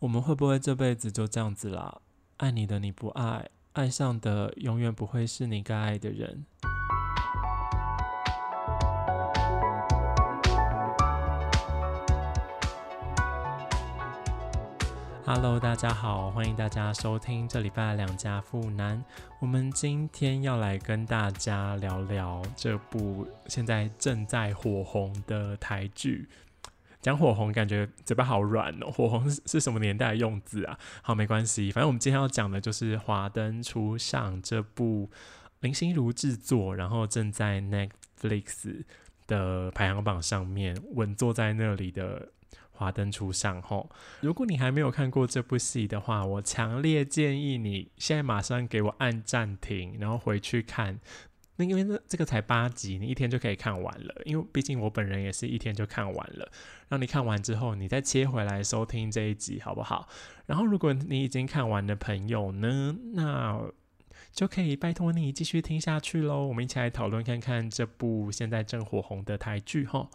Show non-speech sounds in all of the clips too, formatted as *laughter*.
我们会不会这辈子就这样子啦？爱你的你不爱，爱上的永远不会是你该爱的人。Hello，大家好，欢迎大家收听这礼拜两家富男。我们今天要来跟大家聊聊这部现在正在火红的台剧。讲火红，感觉嘴巴好软哦。*laughs* 火红是是什么年代的用字啊？好，没关系，反正我们今天要讲的就是《华灯初上》这部林心如制作，然后正在 Netflix 的排行榜上面稳坐在那里的《华灯初上》吼。如果你还没有看过这部戏的话，我强烈建议你现在马上给我按暂停，然后回去看。那因为这这个才八集，你一天就可以看完了。因为毕竟我本人也是一天就看完了。让你看完之后，你再切回来收听这一集，好不好？然后如果你已经看完的朋友呢，那就可以拜托你继续听下去喽。我们一起来讨论看看这部现在正火红的台剧哈。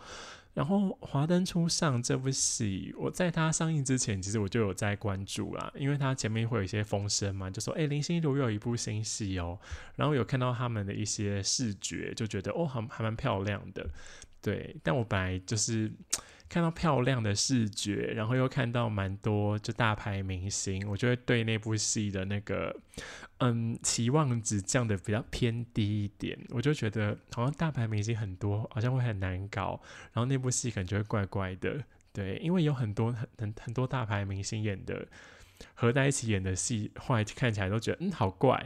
然后《华灯初上》这部戏，我在它上映之前，其实我就有在关注啦，因为它前面会有一些风声嘛，就说哎林心如有一部新戏哦，然后有看到他们的一些视觉，就觉得哦还还蛮漂亮的，对。但我本来就是 *tsk* 看到漂亮的视觉，然后又看到蛮多就大牌明星，我就会对那部戏的那个。嗯，期望值降的比较偏低一点，我就觉得好像大牌明星很多，好像会很难搞，然后那部戏感觉会怪怪的，对，因为有很多很很很多大牌明星演的合在一起演的戏，后来看起来都觉得嗯好怪，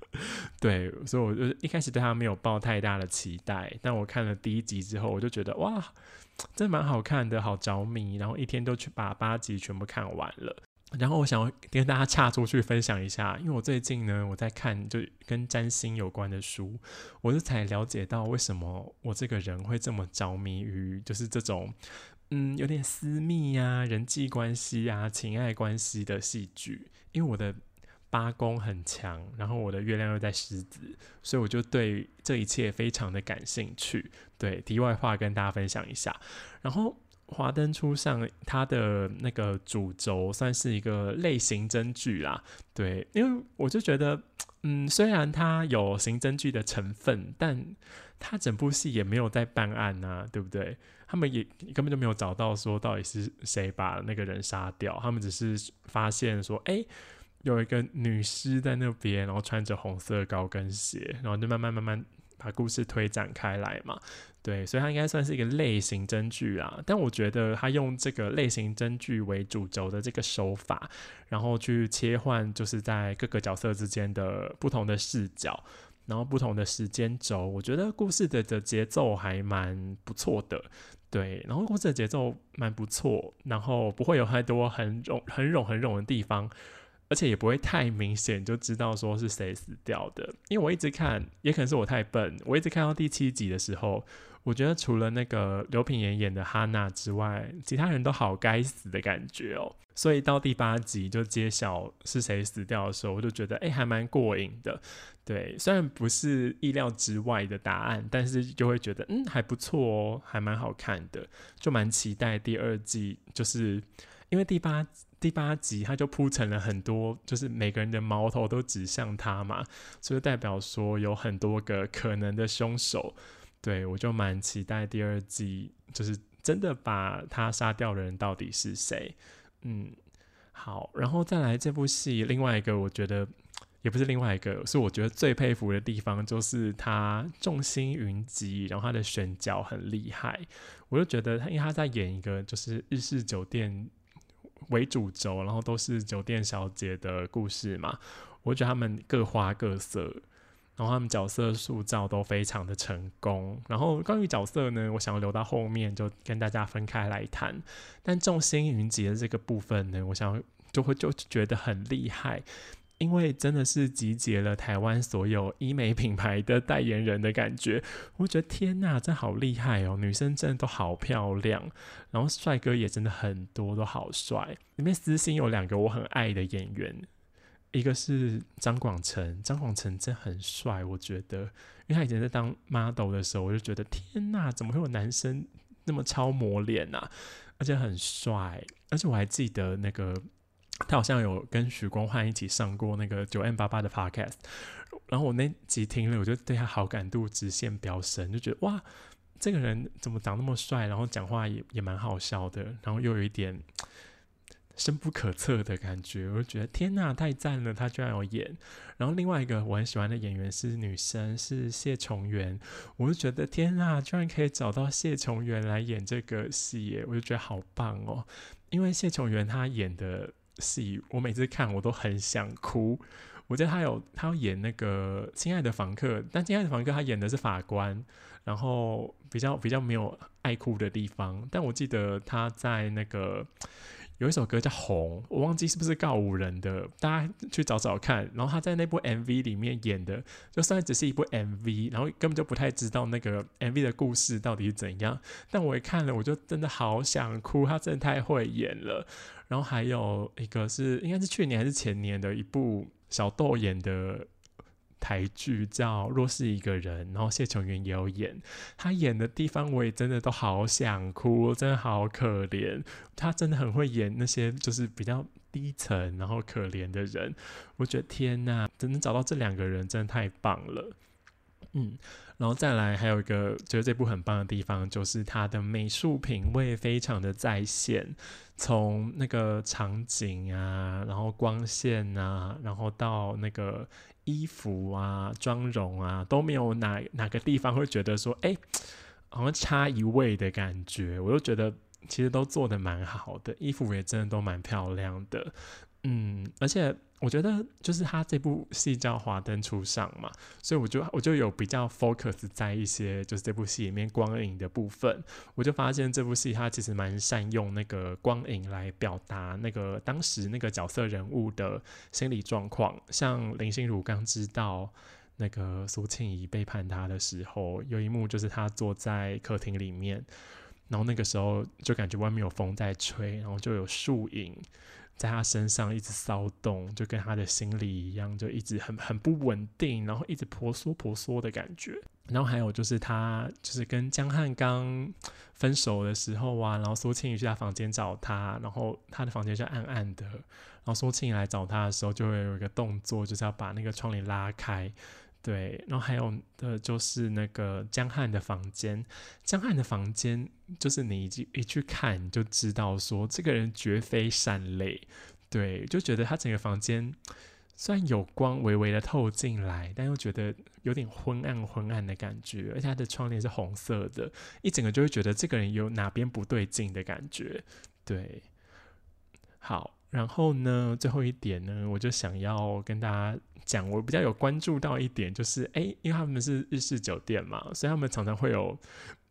*laughs* 对，所以我就一开始对他没有抱太大的期待，但我看了第一集之后，我就觉得哇，真蛮好看的，好着迷，然后一天都去把八集全部看完了。然后我想跟大家岔出去分享一下，因为我最近呢，我在看就跟占星有关的书，我就才了解到为什么我这个人会这么着迷于就是这种嗯有点私密呀、人际关系呀、情爱关系的戏剧。因为我的八宫很强，然后我的月亮又在狮子，所以我就对这一切非常的感兴趣。对，题外话跟大家分享一下，然后。华灯初上，它的那个主轴算是一个类刑侦剧啦，对，因为我就觉得，嗯，虽然它有刑侦剧的成分，但它整部戏也没有在办案啊，对不对？他们也根本就没有找到说到底是谁把那个人杀掉，他们只是发现说，哎，有一个女尸在那边，然后穿着红色高跟鞋，然后就慢慢慢慢把故事推展开来嘛。对，所以它应该算是一个类型真剧啊。但我觉得他用这个类型真剧为主轴的这个手法，然后去切换，就是在各个角色之间的不同的视角，然后不同的时间轴，我觉得故事的的节奏还蛮不错的。对，然后故事的节奏蛮不错，然后不会有太多很冗、很冗、很冗的地方。而且也不会太明显就知道说是谁死掉的，因为我一直看，也可能是我太笨，我一直看到第七集的时候，我觉得除了那个刘品言演的哈娜之外，其他人都好该死的感觉哦。所以到第八集就揭晓是谁死掉的时候，我就觉得哎，还蛮过瘾的。对，虽然不是意料之外的答案，但是就会觉得嗯还不错哦，还蛮好看的，就蛮期待第二季，就是因为第八。第八集他就铺成了很多，就是每个人的矛头都指向他嘛，所以代表说有很多个可能的凶手。对我就蛮期待第二季，就是真的把他杀掉的人到底是谁？嗯，好，然后再来这部戏，另外一个我觉得也不是另外一个，是我觉得最佩服的地方，就是他众星云集，然后他的选角很厉害。我就觉得他，因为他在演一个就是日式酒店。为主轴，然后都是酒店小姐的故事嘛。我觉得他们各花各色，然后他们角色塑造都非常的成功。然后关于角色呢，我想要留到后面就跟大家分开来谈。但众星云集的这个部分呢，我想就会就觉得很厉害。因为真的是集结了台湾所有医美品牌的代言人的感觉，我觉得天呐，这好厉害哦！女生真的都好漂亮，然后帅哥也真的很多，都好帅。里面私心有两个我很爱的演员，一个是张广成，张广成真很帅，我觉得，因为他以前在当 model 的时候，我就觉得天呐，怎么会有男生那么超模脸啊？而且很帅，而且我还记得那个。他好像有跟许光汉一起上过那个九 M 八八的 Podcast，然后我那集听了，我就对他好感度直线飙升，就觉得哇，这个人怎么长那么帅，然后讲话也也蛮好笑的，然后又有一点。深不可测的感觉，我就觉得天呐，太赞了！他居然有演。然后另外一个我很喜欢的演员是女生，是谢琼媛。我就觉得天呐，居然可以找到谢琼媛来演这个戏耶，我就觉得好棒哦。因为谢琼媛她演的戏，我每次看我都很想哭。我记得他有他要演那个《亲爱的房客》，但《亲爱的房客》他演的是法官，然后比较比较没有爱哭的地方。但我记得他在那个。有一首歌叫《红》，我忘记是不是告五人的，大家去找找看。然后他在那部 MV 里面演的，就算只是一部 MV，然后根本就不太知道那个 MV 的故事到底是怎样。但我一看了，我就真的好想哭，他真的太会演了。然后还有一个是，应该是去年还是前年的一部小豆演的。台剧叫《若是一个人》，然后谢琼云也有演，他演的地方我也真的都好想哭，真的好可怜。他真的很会演那些就是比较低层然后可怜的人，我觉得天呐，真的找到这两个人真的太棒了。嗯，然后再来还有一个觉得这部很棒的地方，就是它的美术品味非常的在线，从那个场景啊，然后光线啊，然后到那个。衣服啊，妆容啊，都没有哪哪个地方会觉得说，哎，*tsk* 好像差一位的感觉。我就觉得其实都做的蛮好的，衣服也真的都蛮漂亮的。嗯，而且我觉得就是他这部戏叫《华灯初上》嘛，所以我就我就有比较 focus 在一些就是这部戏里面光影的部分，我就发现这部戏它其实蛮善用那个光影来表达那个当时那个角色人物的心理状况。像林心如刚知道那个苏庆仪背叛他的时候，有一幕就是他坐在客厅里面，然后那个时候就感觉外面有风在吹，然后就有树影。在他身上一直骚动，就跟他的心里一样，就一直很很不稳定，然后一直婆娑婆娑的感觉。然后还有就是他就是跟江汉刚分手的时候啊，然后苏庆宇去他房间找他，然后他的房间就暗暗的，然后苏庆宇来找他的时候，就会有一个动作，就是要把那个窗帘拉开。对，然后还有的就是那个江汉的房间，江汉的房间就是你一一去看你就知道，说这个人绝非善类。对，就觉得他整个房间虽然有光微微的透进来，但又觉得有点昏暗昏暗的感觉，而且他的窗帘是红色的，一整个就会觉得这个人有哪边不对劲的感觉。对，好。然后呢，最后一点呢，我就想要跟大家讲，我比较有关注到一点，就是哎，因为他们是日式酒店嘛，所以他们常常会有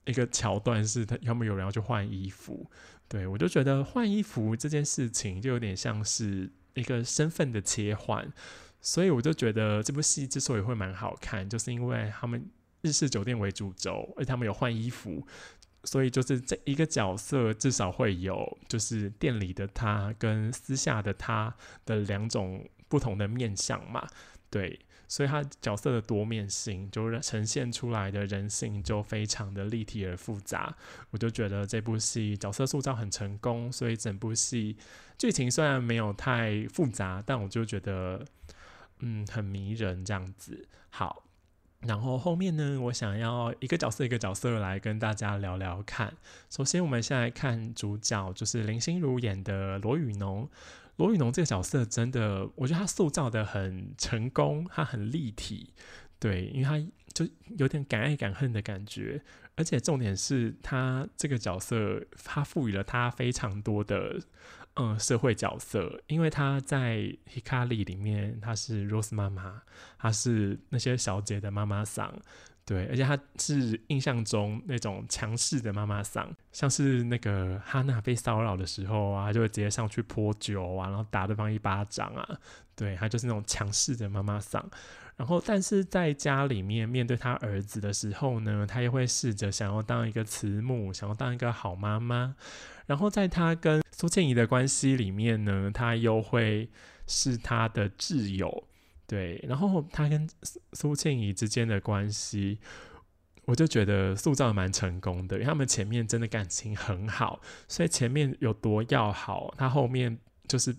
一个桥段是，他他们有人要去换衣服，对我就觉得换衣服这件事情就有点像是一个身份的切换，所以我就觉得这部戏之所以会蛮好看，就是因为他们日式酒店为主轴，而他们有换衣服。所以就是这一个角色至少会有，就是店里的他跟私下的他的两种不同的面相嘛，对，所以他角色的多面性，就呈现出来的人性就非常的立体而复杂。我就觉得这部戏角色塑造很成功，所以整部戏剧情虽然没有太复杂，但我就觉得嗯很迷人这样子。好。然后后面呢，我想要一个角色一个角色来跟大家聊聊看。首先，我们先来看主角，就是林心如演的罗宇农。罗宇农这个角色真的，我觉得他塑造的很成功，他很立体。对，因为他就有点敢爱敢恨的感觉，而且重点是他这个角色，他赋予了他非常多的。嗯，社会角色，因为他在《Hikari》里面，他是 Rose 妈妈，他是那些小姐的妈妈桑，对，而且她是印象中那种强势的妈妈桑，像是那个哈娜被骚扰的时候啊，就会直接上去泼酒啊，然后打对方一巴掌啊，对她就是那种强势的妈妈桑。然后，但是在家里面面对他儿子的时候呢，她又会试着想要当一个慈母，想要当一个好妈妈。然后在他跟苏倩怡的关系里面呢，他又会是他的挚友，对。然后他跟苏倩怡之间的关系，我就觉得塑造蛮成功的，因为他们前面真的感情很好，所以前面有多要好，他后面就是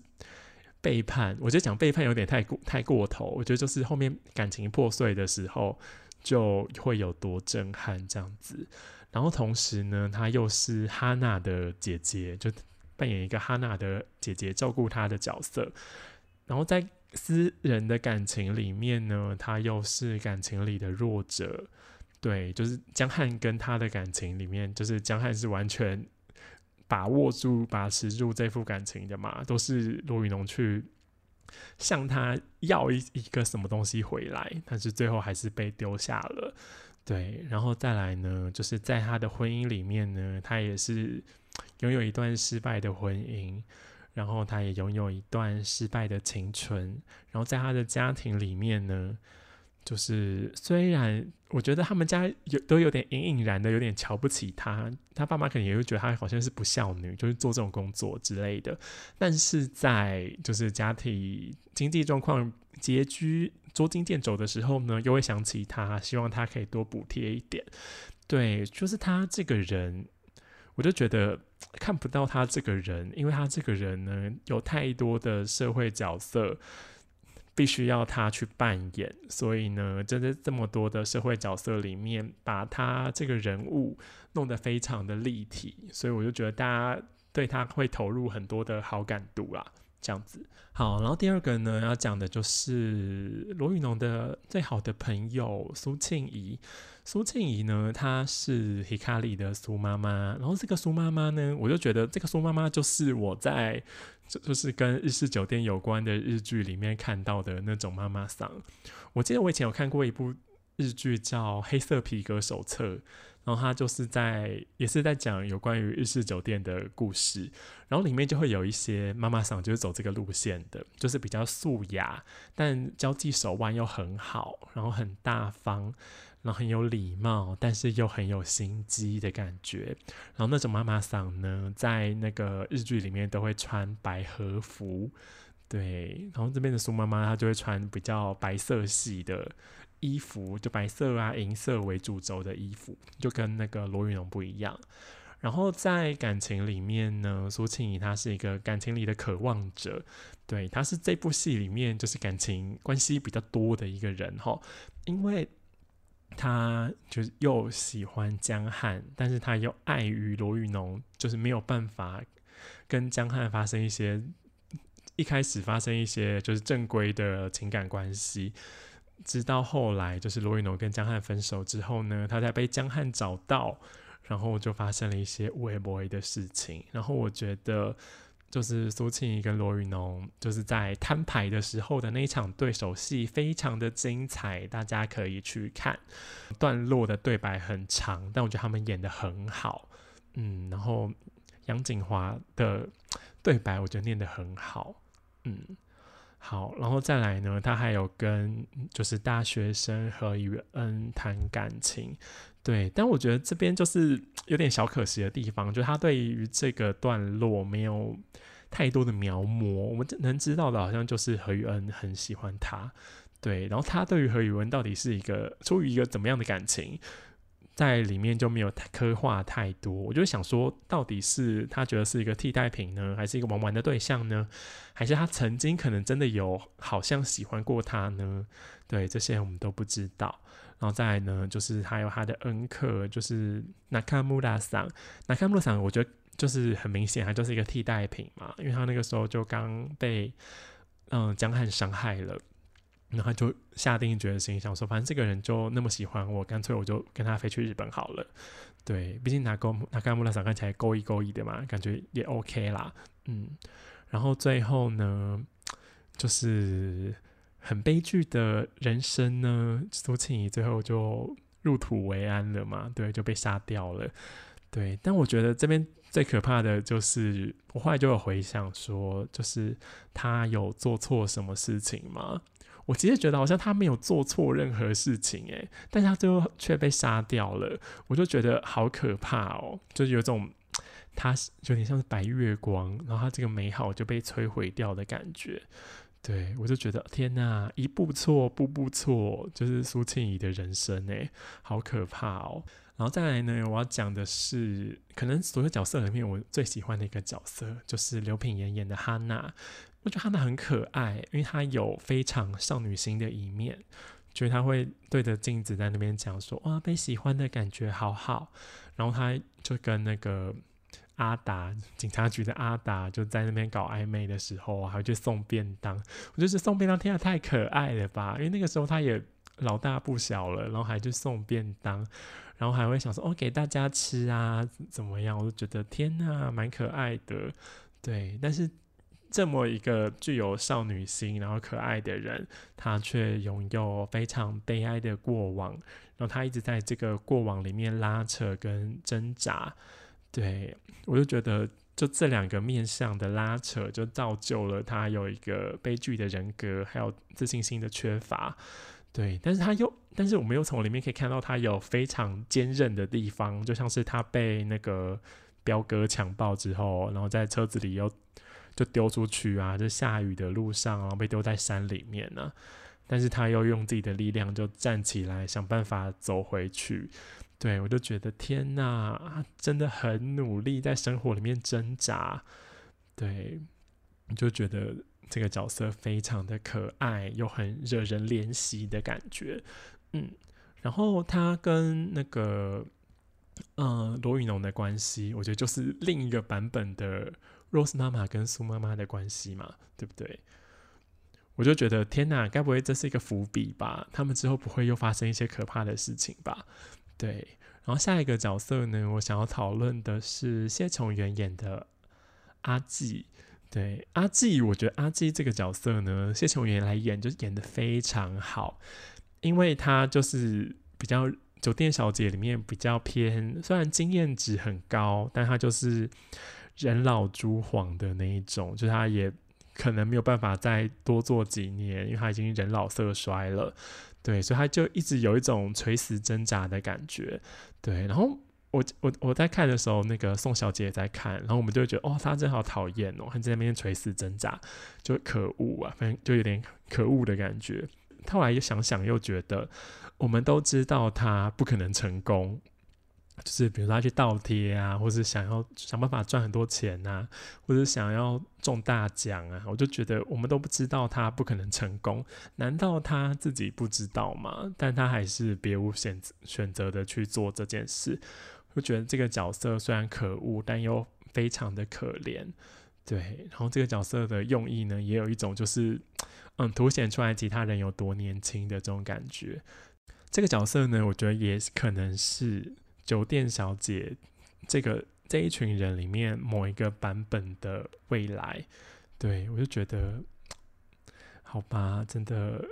背叛，我觉得讲背叛有点太过太过头。我觉得就是后面感情破碎的时候，就会有多震撼这样子。然后同时呢，她又是哈娜的姐姐，就扮演一个哈娜的姐姐照顾她的角色。然后在私人的感情里面呢，她又是感情里的弱者。对，就是江汉跟他的感情里面，就是江汉是完全。把握住、把持住这副感情的嘛，都是罗宇农去向他要一一个什么东西回来，但是最后还是被丢下了。对，然后再来呢，就是在他的婚姻里面呢，他也是拥有一段失败的婚姻，然后他也拥有一段失败的青春，然后在他的家庭里面呢。就是虽然我觉得他们家有都有点隐隐然的有点瞧不起他，他爸妈可能也会觉得他好像是不孝女，就是做这种工作之类的。但是在就是家庭经济状况拮据、捉襟见肘的时候呢，又会想起他，希望他可以多补贴一点。对，就是他这个人，我就觉得看不到他这个人，因为他这个人呢有太多的社会角色。必须要他去扮演，所以呢，真的这么多的社会角色里面，把他这个人物弄得非常的立体，所以我就觉得大家对他会投入很多的好感度啦。这样子。好，然后第二个呢，要讲的就是罗宇农的最好的朋友苏庆怡。苏庆怡呢，她是 Hikari 的苏妈妈，然后这个苏妈妈呢，我就觉得这个苏妈妈就是我在。就就是跟日式酒店有关的日剧里面看到的那种妈妈桑。我记得我以前有看过一部日剧叫《黑色皮革手册》，然后它就是在也是在讲有关于日式酒店的故事，然后里面就会有一些妈妈桑就是走这个路线的，就是比较素雅，但交际手腕又很好，然后很大方。然后很有礼貌，但是又很有心机的感觉。然后那种妈妈桑呢，在那个日剧里面都会穿白和服，对。然后这边的苏妈妈她就会穿比较白色系的衣服，就白色啊、银色为主轴的衣服，就跟那个罗云龙不一样。然后在感情里面呢，苏庆怡她是一个感情里的渴望者，对，她是这部戏里面就是感情关系比较多的一个人哈，因为。他就是又喜欢江汉，但是他又碍于罗玉农，就是没有办法跟江汉发生一些一开始发生一些就是正规的情感关系。直到后来，就是罗玉农跟江汉分手之后呢，他才被江汉找到，然后就发生了一些无微不微的事情。然后我觉得。就是苏庆怡跟罗宇农，就是在摊牌的时候的那一场对手戏，非常的精彩，大家可以去看。段落的对白很长，但我觉得他们演的很好，嗯，然后杨景华的对白我觉得念得很好，嗯，好，然后再来呢，他还有跟就是大学生何雨恩谈感情。对，但我觉得这边就是有点小可惜的地方，就他对于这个段落没有太多的描摹。我们能知道的，好像就是何雨恩很喜欢他，对，然后他对于何雨恩到底是一个出于一个怎么样的感情，在里面就没有刻画太多。我就想说，到底是他觉得是一个替代品呢，还是一个玩玩的对象呢，还是他曾经可能真的有好像喜欢过他呢？对，这些我们都不知道。然后再来呢，就是还有他的恩客，就是纳卡穆拉桑。纳卡穆拉桑，我觉得就是很明显，他就是一个替代品嘛，因为他那个时候就刚被嗯江汉伤害了，然后就下定决心想说，反正这个人就那么喜欢我，干脆我就跟他飞去日本好了。对，毕竟拿勾纳卡穆拉桑看起来勾一勾一的嘛，感觉也 OK 啦。嗯，然后最后呢，就是。很悲剧的人生呢，苏庆怡最后就入土为安了嘛？对，就被杀掉了。对，但我觉得这边最可怕的就是，我后来就有回想说，就是他有做错什么事情吗？我其实觉得好像他没有做错任何事情，诶，但他最后却被杀掉了，我就觉得好可怕哦，就有种他有点像是白月光，然后他这个美好就被摧毁掉的感觉。对，我就觉得天哪，一步错，步步错，就是苏庆怡的人生哎，好可怕哦。然后再来呢，我要讲的是，可能所有角色里面我最喜欢的一个角色，就是刘品言演的哈娜。我觉得他们很可爱，因为他有非常少女心的一面，就是他会对着镜子在那边讲说：“哇，被喜欢的感觉好好。”然后他就跟那个阿达警察局的阿达就在那边搞暧昧的时候，还会去送便当。我就是送便当，天啊，太可爱了吧！因为那个时候他也老大不小了，然后还去送便当，然后还会想说：“哦，给大家吃啊，怎么样？”我就觉得天呐，蛮可爱的。对，但是这么一个具有少女心然后可爱的人，他却拥有非常悲哀的过往。然后他一直在这个过往里面拉扯跟挣扎，对我就觉得，就这两个面向的拉扯，就造就了他有一个悲剧的人格，还有自信心的缺乏。对，但是他又，但是我们又从里面可以看到他有非常坚韧的地方，就像是他被那个彪哥强暴之后，然后在车子里又就丢出去啊，就下雨的路上，然后被丢在山里面呢。但是他又用自己的力量就站起来，想办法走回去。对我就觉得天哪，真的很努力在生活里面挣扎。对，就觉得这个角色非常的可爱，又很惹人怜惜的感觉。嗯，然后他跟那个嗯罗宇农的关系，我觉得就是另一个版本的 Rose 妈妈跟苏妈妈的关系嘛，对不对？我就觉得天哪，该不会这是一个伏笔吧？他们之后不会又发生一些可怕的事情吧？对。然后下一个角色呢，我想要讨论的是谢琼元演的阿纪。对，阿纪，我觉得阿纪这个角色呢，谢琼元来演就演的非常好，因为他就是比较酒店小姐里面比较偏，虽然经验值很高，但他就是人老珠黄的那一种，就是他也。可能没有办法再多做几年，因为他已经人老色衰了，对，所以他就一直有一种垂死挣扎的感觉，对。然后我我我在看的时候，那个宋小姐也在看，然后我们就觉得，哦，他真好讨厌哦，他在那边垂死挣扎，就可恶啊，反正就有点可恶的感觉。后来又想想，又觉得我们都知道他不可能成功。就是比如他去倒贴啊，或是想要想办法赚很多钱呐，或者想要中大奖啊，我就觉得我们都不知道他不可能成功，难道他自己不知道吗？但他还是别无选择选择的去做这件事。我觉得这个角色虽然可恶，但又非常的可怜。对，然后这个角色的用意呢，也有一种就是嗯，凸显出来其他人有多年轻的这种感觉。这个角色呢，我觉得也可能是。酒店小姐，这个这一群人里面某一个版本的未来，对我就觉得，好吧，真的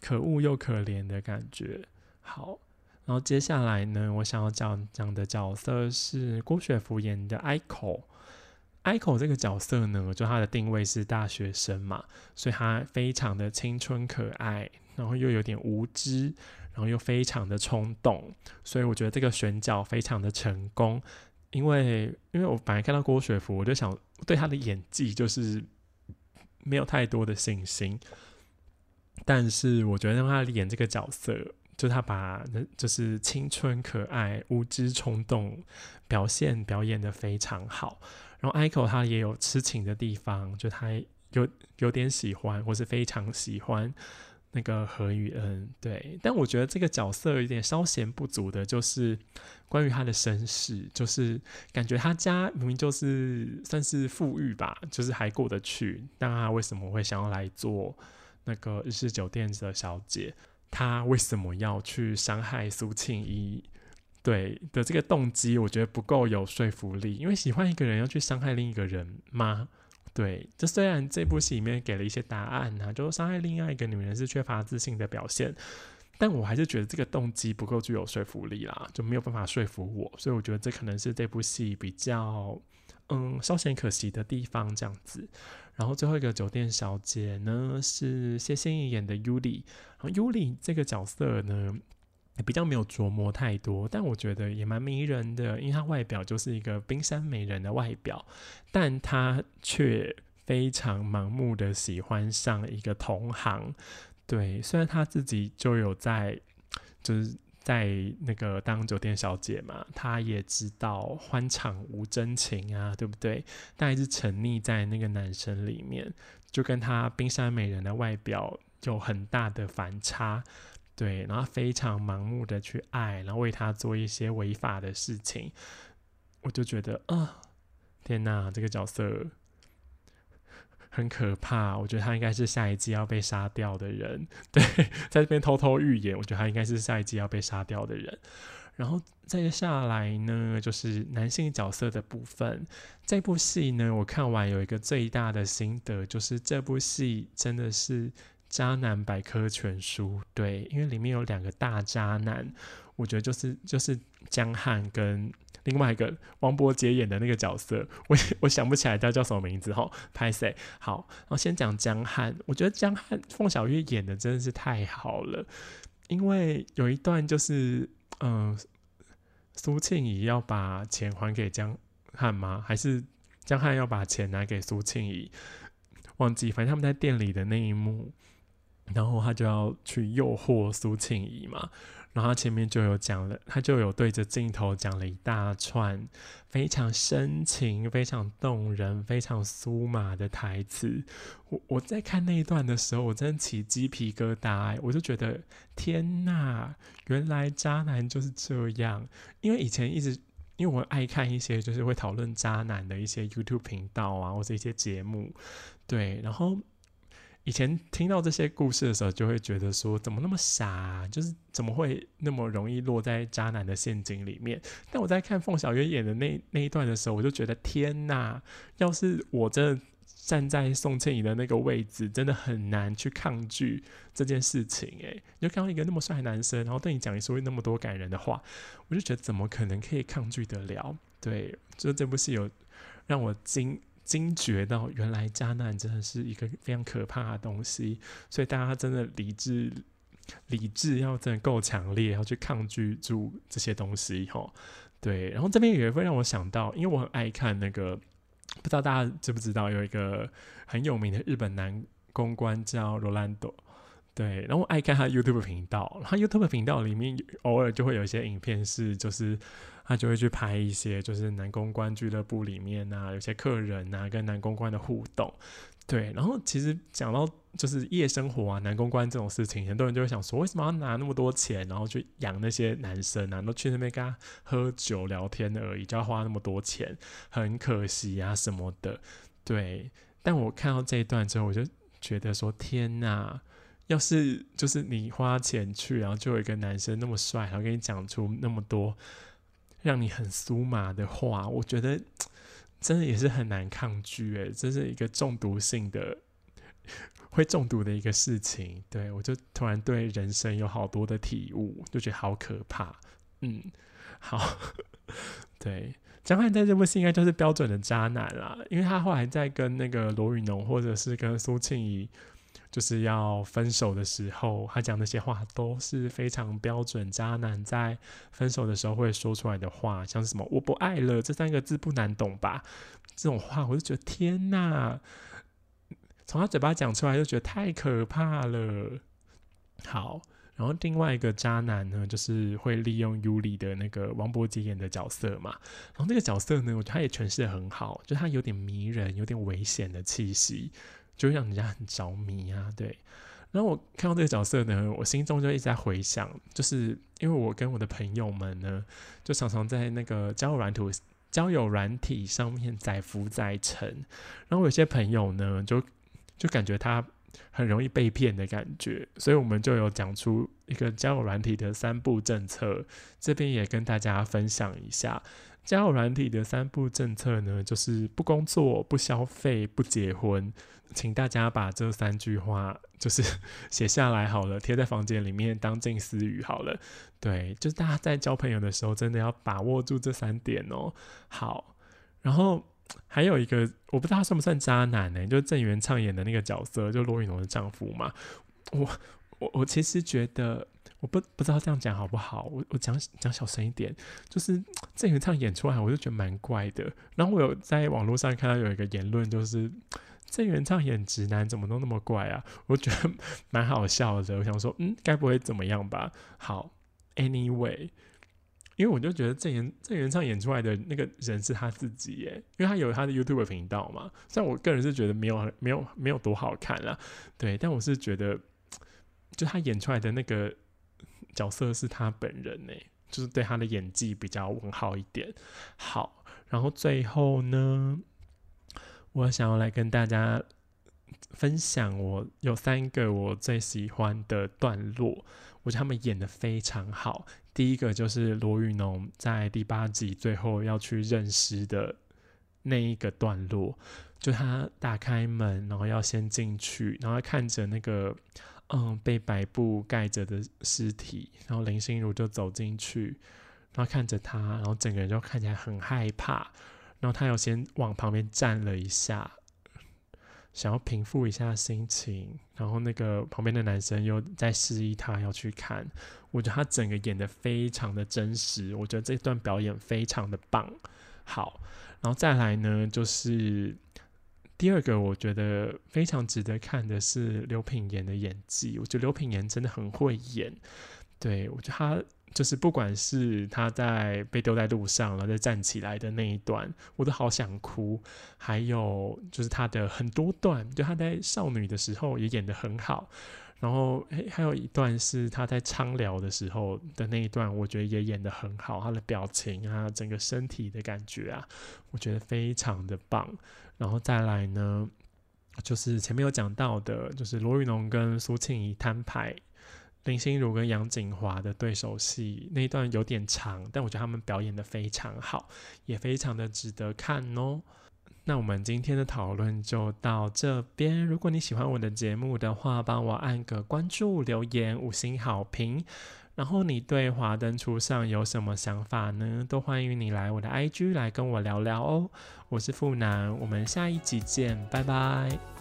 可恶又可怜的感觉。好，然后接下来呢，我想要讲讲的角色是郭雪芙演的 ICO。ICO 这个角色呢，就他的定位是大学生嘛，所以他非常的青春可爱，然后又有点无知。然后又非常的冲动，所以我觉得这个选角非常的成功。因为因为我本来看到郭雪芙，我就想对她的演技就是没有太多的信心。但是我觉得让她演这个角色，就她把就是青春可爱、无知冲动表现表演的非常好。然后 Ico 他也有痴情的地方，就他有有点喜欢，或是非常喜欢。那个何雨恩，对，但我觉得这个角色有点稍显不足的，就是关于他的身世，就是感觉他家明明就是算是富裕吧，就是还过得去，但他为什么会想要来做那个日式酒店的小姐？他为什么要去伤害苏庆一？对的，这个动机我觉得不够有说服力，因为喜欢一个人要去伤害另一个人吗？对，这虽然这部戏里面给了一些答案呐，就是伤害另外一个女人是缺乏自信的表现，但我还是觉得这个动机不够具有说服力啦，就没有办法说服我，所以我觉得这可能是这部戏比较嗯稍显可惜的地方这样子。然后最后一个酒店小姐呢是谢欣怡演的 Yuli，然后 Yuli 这个角色呢。比较没有琢磨太多，但我觉得也蛮迷人的，因为她外表就是一个冰山美人的外表，但她却非常盲目的喜欢上一个同行。对，虽然她自己就有在，就是在那个当酒店小姐嘛，她也知道欢场无真情啊，对不对？但还是沉溺在那个男生里面，就跟她冰山美人的外表有很大的反差。对，然后非常盲目的去爱，然后为他做一些违法的事情，我就觉得啊，天哪，这个角色很可怕。我觉得他应该是下一季要被杀掉的人。*laughs* 对，在这边偷偷预言，我觉得他应该是下一季要被杀掉的人。然后再下来呢，就是男性角色的部分。这部戏呢，我看完有一个最大的心得，就是这部戏真的是。渣男百科全书，对，因为里面有两个大渣男，我觉得就是就是江汉跟另外一个王伯杰演的那个角色，我我想不起来他叫什么名字哈，拍谁？好，然后先讲江汉，我觉得江汉凤小岳演的真的是太好了，因为有一段就是嗯，苏庆怡要把钱还给江汉吗？还是江汉要把钱拿给苏庆怡？忘记，反正他们在店里的那一幕。然后他就要去诱惑苏庆怡嘛，然后他前面就有讲了，他就有对着镜头讲了一大串非常深情、非常动人、非常酥麻的台词。我我在看那一段的时候，我真的起鸡皮疙瘩，我就觉得天呐，原来渣男就是这样。因为以前一直因为我爱看一些就是会讨论渣男的一些 YouTube 频道啊，或者一些节目，对，然后。以前听到这些故事的时候，就会觉得说，怎么那么傻？就是怎么会那么容易落在渣男的陷阱里面？但我在看凤小岳演的那那一段的时候，我就觉得天哪！要是我真的站在宋庆怡的那个位置，真的很难去抗拒这件事情。诶，你就看到一个那么帅的男生，然后对你讲一说那么多感人的话，我就觉得怎么可能可以抗拒得了？对，就这部戏有让我惊。惊觉到原来渣男真的是一个非常可怕的东西，所以大家真的理智理智要真的够强烈，要去抗拒住这些东西哈。对，然后这边也会让我想到，因为我很爱看那个，不知道大家知不知道有一个很有名的日本男公关叫罗兰多。对，然后我爱看他 YouTube 频道，他 YouTube 频道里面偶尔就会有一些影片是就是。他就会去拍一些，就是男公关俱乐部里面啊，有些客人啊跟男公关的互动，对。然后其实讲到就是夜生活啊，男公关这种事情，很多人就会想说，为什么要拿那么多钱，然后去养那些男生啊，都去那边跟他喝酒聊天而已，就要花那么多钱，很可惜啊什么的，对。但我看到这一段之后，我就觉得说，天哪！要是就是你花钱去，然后就有一个男生那么帅，然后跟你讲出那么多。让你很酥麻的话，我觉得真的也是很难抗拒诶，这是一个中毒性的，会中毒的一个事情。对我就突然对人生有好多的体悟，就觉得好可怕。嗯，好，对，江汉在这部戏应该就是标准的渣男啦，因为他后来在跟那个罗宇农或者是跟苏庆怡。就是要分手的时候，他讲那些话都是非常标准渣男在分手的时候会说出来的话，像是什么“我不爱了”这三个字不难懂吧？这种话我就觉得天哪，从他嘴巴讲出来就觉得太可怕了。好，然后另外一个渣男呢，就是会利用尤里的那个王伯杰演的角色嘛，然后那个角色呢，我觉得他也诠释的很好，就他有点迷人，有点危险的气息。就让人家很着迷啊，对。然后我看到这个角色呢，我心中就一直在回想，就是因为我跟我的朋友们呢，就常常在那个交友软体、交友软体上面载浮载沉。然后有些朋友呢，就就感觉他很容易被骗的感觉，所以我们就有讲出一个交友软体的三步政策，这边也跟大家分享一下。交友软体的三步政策呢，就是不工作、不消费、不结婚。请大家把这三句话就是 *laughs* 写下来好了，贴在房间里面当近思语好了。对，就是大家在交朋友的时候，真的要把握住这三点哦。好，然后还有一个，我不知道他算不算渣男呢？就是郑元畅演的那个角色，就罗云龙的丈夫嘛。我我我其实觉得。我不不知道这样讲好不好，我我讲讲小声一点，就是郑元畅演出来，我就觉得蛮怪的。然后我有在网络上看到有一个言论，就是郑元畅演直男怎么都那么怪啊？我觉得蛮好笑的。我想说，嗯，该不会怎么样吧？好，anyway，因为我就觉得郑元郑元畅演出来的那个人是他自己耶，因为他有他的 YouTube 频道嘛。虽然我个人是觉得没有没有没有多好看啦，对，但我是觉得，就他演出来的那个角色是他本人呢，就是对他的演技比较问号一点。好，然后最后呢，我想要来跟大家。分享我有三个我最喜欢的段落，我觉得他们演的非常好。第一个就是罗宇农在第八集最后要去认尸的那一个段落，就他打开门，然后要先进去，然后看着那个嗯被白布盖着的尸体，然后林心如就走进去，然后看着他，然后整个人就看起来很害怕，然后他又先往旁边站了一下。想要平复一下心情，然后那个旁边的男生又在示意他要去看，我觉得他整个演的非常的真实，我觉得这段表演非常的棒。好，然后再来呢，就是第二个，我觉得非常值得看的是刘品言的演技，我觉得刘品言真的很会演，对我觉得他。就是不管是他在被丢在路上了，再站起来的那一段，我都好想哭。还有就是他的很多段，就他在少女的时候也演得很好。然后诶，还有一段是他在苍辽的时候的那一段，我觉得也演得很好。他的表情啊，整个身体的感觉啊，我觉得非常的棒。然后再来呢，就是前面有讲到的，就是罗宇农跟苏庆怡摊牌。林心如跟杨锦华的对手戏那一段有点长，但我觉得他们表演的非常好，也非常的值得看哦。那我们今天的讨论就到这边。如果你喜欢我的节目的话，帮我按个关注、留言、五星好评。然后你对华灯初上有什么想法呢？都欢迎你来我的 IG 来跟我聊聊哦。我是富南，我们下一集见，拜拜。